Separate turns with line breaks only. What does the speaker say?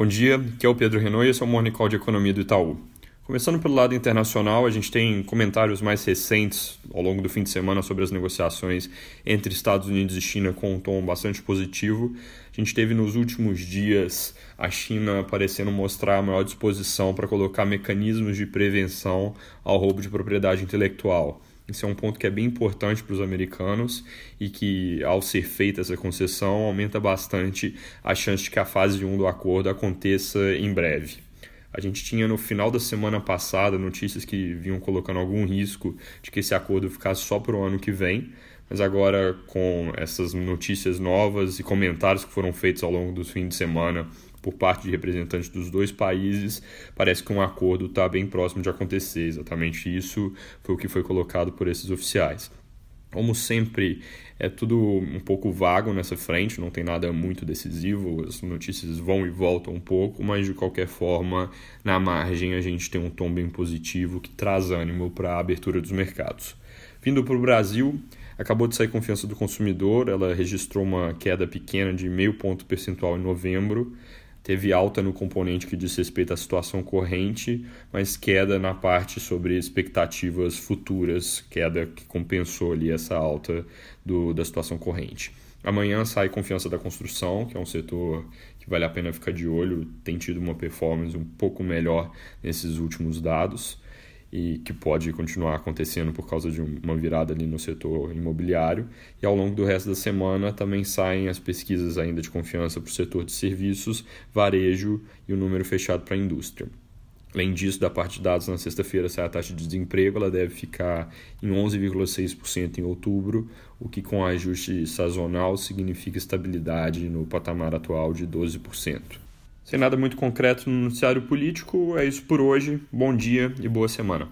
Bom dia, aqui é o Pedro Renault e esse é o Morning Call de Economia do Itaú. Começando pelo lado internacional, a gente tem comentários mais recentes ao longo do fim de semana sobre as negociações entre Estados Unidos e China com um tom bastante positivo. A gente teve nos últimos dias a China parecendo mostrar a maior disposição para colocar mecanismos de prevenção ao roubo de propriedade intelectual. Isso é um ponto que é bem importante para os americanos e que, ao ser feita essa concessão, aumenta bastante a chance de que a fase 1 do acordo aconteça em breve. A gente tinha no final da semana passada notícias que vinham colocando algum risco de que esse acordo ficasse só para o ano que vem, mas agora com essas notícias novas e comentários que foram feitos ao longo dos fins de semana por parte de representantes dos dois países, parece que um acordo está bem próximo de acontecer. Exatamente isso foi o que foi colocado por esses oficiais. Como sempre, é tudo um pouco vago nessa frente, não tem nada muito decisivo, as notícias vão e voltam um pouco, mas de qualquer forma, na margem, a gente tem um tom bem positivo que traz ânimo para a abertura dos mercados. Vindo para o Brasil, acabou de sair confiança do consumidor, ela registrou uma queda pequena de meio ponto percentual em novembro, teve alta no componente que diz respeito à situação corrente, mas queda na parte sobre expectativas futuras, queda que compensou ali essa alta do, da situação corrente. Amanhã sai confiança da construção, que é um setor que vale a pena ficar de olho, tem tido uma performance um pouco melhor nesses últimos dados e que pode continuar acontecendo por causa de uma virada ali no setor imobiliário. E ao longo do resto da semana também saem as pesquisas ainda de confiança para o setor de serviços, varejo e o número fechado para a indústria. Além disso, da parte de dados, na sexta-feira sai a taxa de desemprego, ela deve ficar em 11,6% em outubro, o que com ajuste sazonal significa estabilidade no patamar atual de 12%. Sem nada muito concreto no noticiário político, é isso por hoje. Bom dia e boa semana.